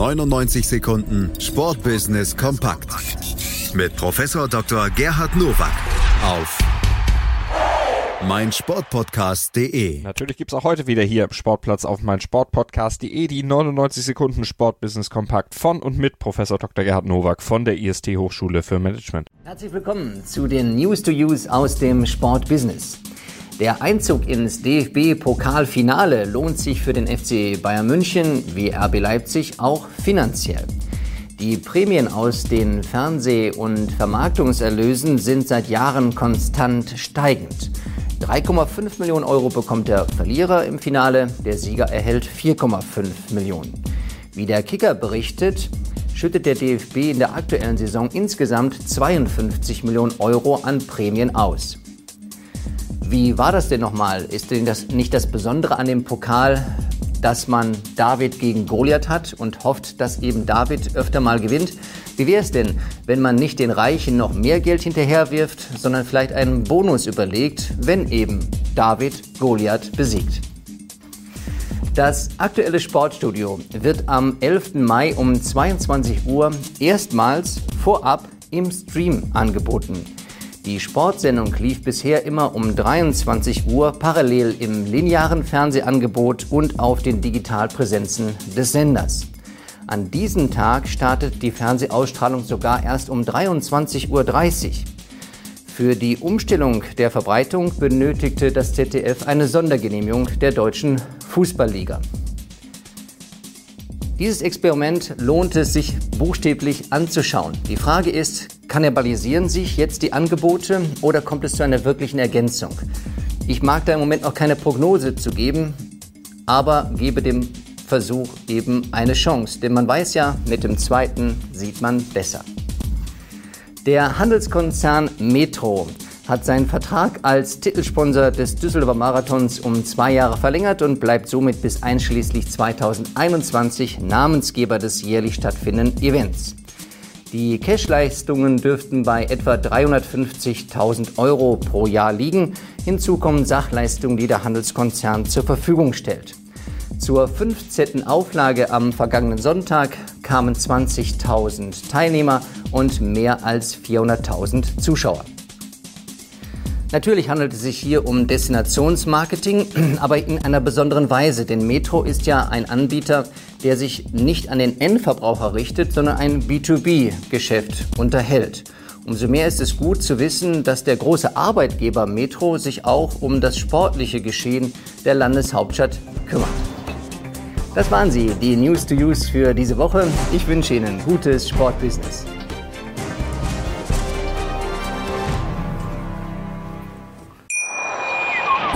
99 Sekunden Sportbusiness kompakt mit Professor Dr. Gerhard Nowak auf meinsportpodcast.de. Natürlich gibt's auch heute wieder hier im Sportplatz auf meinsportpodcast.de die 99 Sekunden Sportbusiness kompakt von und mit Professor Dr. Gerhard Nowak von der IST Hochschule für Management. Herzlich willkommen zu den News to Use aus dem Sportbusiness. Der Einzug ins DFB-Pokalfinale lohnt sich für den FC Bayern München wie RB Leipzig auch finanziell. Die Prämien aus den Fernseh- und Vermarktungserlösen sind seit Jahren konstant steigend. 3,5 Millionen Euro bekommt der Verlierer im Finale, der Sieger erhält 4,5 Millionen. Wie der Kicker berichtet, schüttet der DFB in der aktuellen Saison insgesamt 52 Millionen Euro an Prämien aus. Wie war das denn nochmal? Ist denn das nicht das Besondere an dem Pokal, dass man David gegen Goliath hat und hofft, dass eben David öfter mal gewinnt? Wie wäre es denn, wenn man nicht den Reichen noch mehr Geld hinterherwirft, sondern vielleicht einen Bonus überlegt, wenn eben David Goliath besiegt? Das aktuelle Sportstudio wird am 11. Mai um 22 Uhr erstmals vorab im Stream angeboten. Die Sportsendung lief bisher immer um 23 Uhr parallel im linearen Fernsehangebot und auf den Digitalpräsenzen des Senders. An diesem Tag startet die Fernsehausstrahlung sogar erst um 23.30 Uhr. Für die Umstellung der Verbreitung benötigte das ZDF eine Sondergenehmigung der Deutschen Fußballliga. Dieses Experiment lohnt es sich buchstäblich anzuschauen. Die Frage ist, kannibalisieren sich jetzt die Angebote oder kommt es zu einer wirklichen Ergänzung? Ich mag da im Moment noch keine Prognose zu geben, aber gebe dem Versuch eben eine Chance, denn man weiß ja, mit dem zweiten sieht man besser. Der Handelskonzern Metro hat seinen Vertrag als Titelsponsor des Düsseldorfer Marathons um zwei Jahre verlängert und bleibt somit bis einschließlich 2021 Namensgeber des jährlich stattfindenden Events. Die Cashleistungen dürften bei etwa 350.000 Euro pro Jahr liegen. Hinzu kommen Sachleistungen, die der Handelskonzern zur Verfügung stellt. Zur 15. Auflage am vergangenen Sonntag kamen 20.000 Teilnehmer und mehr als 400.000 Zuschauer. Natürlich handelt es sich hier um Destinationsmarketing, aber in einer besonderen Weise, denn Metro ist ja ein Anbieter, der sich nicht an den Endverbraucher richtet, sondern ein B2B-Geschäft unterhält. Umso mehr ist es gut zu wissen, dass der große Arbeitgeber Metro sich auch um das sportliche Geschehen der Landeshauptstadt kümmert. Das waren sie, die News to Use für diese Woche. Ich wünsche Ihnen gutes Sportbusiness.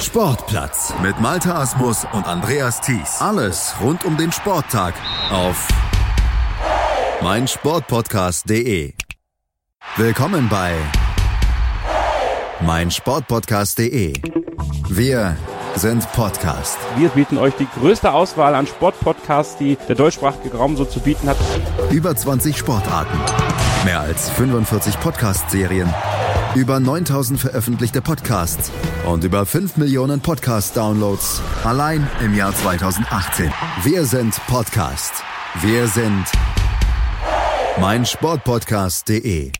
Sportplatz mit Malte Asmus und Andreas Thies. Alles rund um den Sporttag auf meinsportpodcast.de. Willkommen bei meinsportpodcast.de. Wir sind Podcast. Wir bieten euch die größte Auswahl an Sportpodcasts, die der deutschsprachige Raum so zu bieten hat. Über 20 Sportarten. Mehr als 45 Podcast-Serien. Über 9000 veröffentlichte Podcasts und über 5 Millionen Podcast-Downloads allein im Jahr 2018. Wir sind Podcast. Wir sind meinsportpodcast.de.